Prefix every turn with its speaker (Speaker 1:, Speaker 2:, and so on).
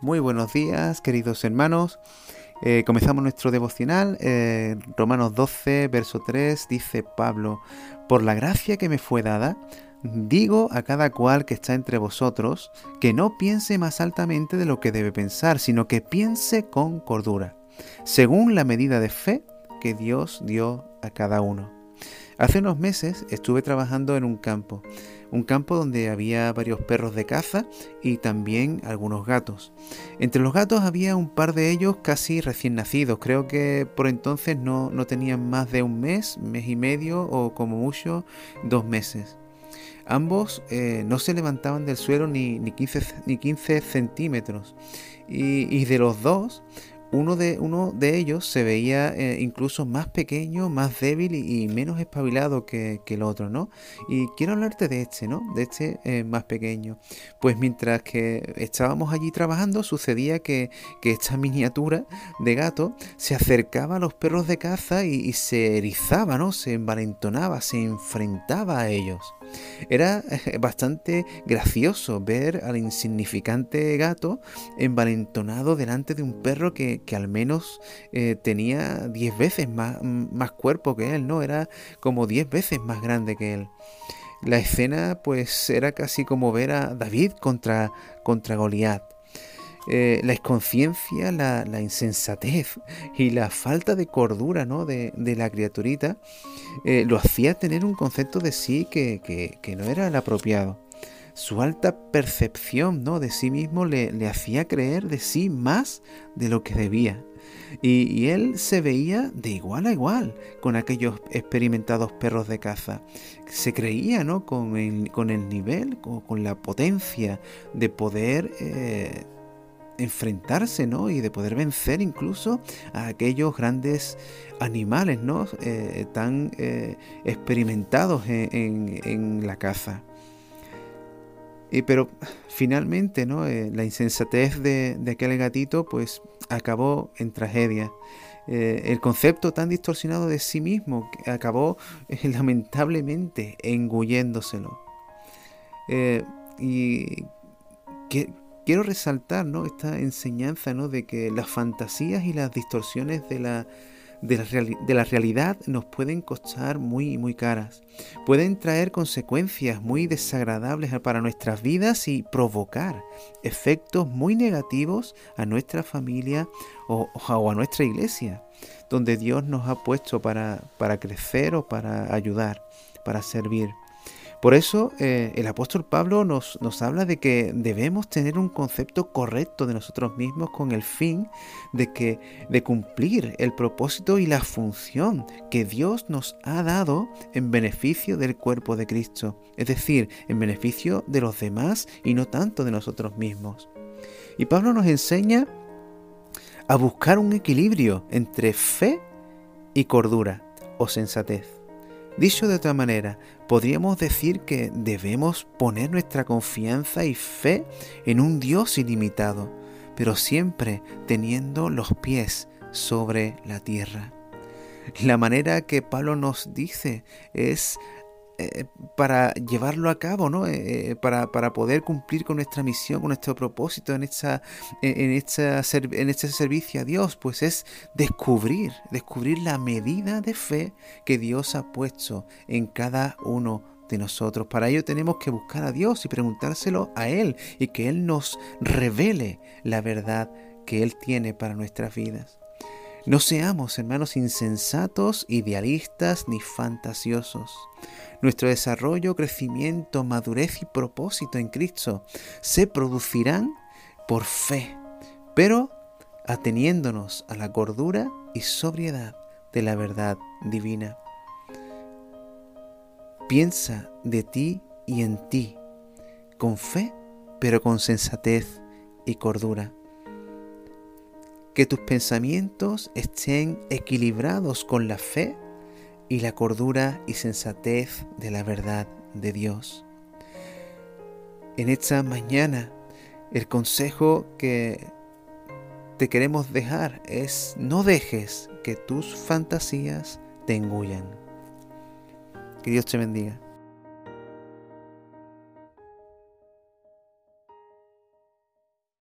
Speaker 1: Muy buenos días, queridos hermanos. Eh, comenzamos nuestro devocional. Eh, Romanos 12, verso 3, dice Pablo, por la gracia que me fue dada, digo a cada cual que está entre vosotros, que no piense más altamente de lo que debe pensar, sino que piense con cordura, según la medida de fe que Dios dio a cada uno. Hace unos meses estuve trabajando en un campo, un campo donde había varios perros de caza y también algunos gatos. Entre los gatos había un par de ellos casi recién nacidos, creo que por entonces no, tenían más de un mes, mes y medio o como mucho dos meses. Ambos eh, no se levantaban del suelo ni, ni, 15, ni 15 centímetros y, y de los dos uno de, uno de ellos se veía eh, incluso más pequeño, más débil y, menos espabilado que, el otro, ¿no? Y quiero hablarte de este, ¿no? De este eh, más pequeño. Pues mientras que estábamos allí trabajando, sucedía que, esta miniatura de gato se acercaba a los perros de caza y, se erizaba, ¿no? Se envalentonaba, se enfrentaba a ellos. Era eh, bastante gracioso ver al insignificante gato envalentonado delante de un perro que, al menos eh, tenía 10 veces más, más cuerpo que él, ¿no? Era como 10 veces más grande que él. La escena pues era casi como ver a David contra, contra. Eh, la inconsciencia, la, insensatez y la falta de cordura ¿no? de, la criaturita eh, lo hacía tener un concepto de sí que, no era el apropiado. Su alta percepción ¿no? de sí mismo le, hacía creer de sí más de lo que debía. Y, él se veía de igual a igual con aquellos experimentados perros de caza. Se creía ¿no? con, el, con el nivel, con, la potencia de poder eh, enfrentarse, ¿no? Y de poder vencer incluso a aquellos grandes animales, ¿no? Eh, tan eh, experimentados en, la caza. Y, pero finalmente, ¿no? Eh, la insensatez de, aquel gatito, pues acabó en tragedia. el concepto tan distorsionado de sí mismo acabó lamentablemente engulléndoselo. y que, quiero resaltar ¿no? esta enseñanza ¿no? de que las fantasías y las distorsiones de la, de la, realidad nos pueden costar muy, muy caras. Pueden traer consecuencias muy desagradables para nuestras vidas y provocar efectos muy negativos a nuestra familia o, o a nuestra iglesia, donde Dios nos ha puesto para, para crecer o para ayudar, para servir. Por eso eh, el apóstol Pablo nos, nos habla de que debemos tener un concepto correcto de nosotros mismos con el fin de, que, de cumplir el propósito y la función que Dios nos ha dado en beneficio del cuerpo de Cristo, es decir, en beneficio de los demás y no tanto de nosotros mismos. Y Pablo nos enseña a buscar un equilibrio entre fe y cordura o sensatez. Dicho de otra manera, podríamos decir que debemos poner nuestra confianza y fe en un Dios ilimitado, pero siempre teniendo los pies sobre la tierra. La manera que Pablo nos dice es eh, para llevarlo a cabo, ¿no? Eh, eh, para, poder cumplir con nuestra misión, con nuestro propósito en, esta, en, esta, en este servicio a Dios, pues es descubrir, descubrir la medida de fe que Dios ha puesto en cada uno de nosotros. Para ello tenemos que buscar a Dios y preguntárselo a Él y que Él nos revele la verdad que Él tiene para nuestras vidas. No seamos, hermanos, insensatos, idealistas ni fantasiosos. Nuestro desarrollo, crecimiento, madurez y propósito en Cristo se producirán por fe, pero ateniéndonos a la cordura y sobriedad de la verdad divina. Piensa de ti y en ti, con fe, pero con sensatez y cordura que tus pensamientos estén equilibrados con la fe y la cordura y sensatez de la verdad de Dios. En esta mañana, el consejo que te queremos dejar es no dejes que tus fantasías te engullan. Que Dios te bendiga.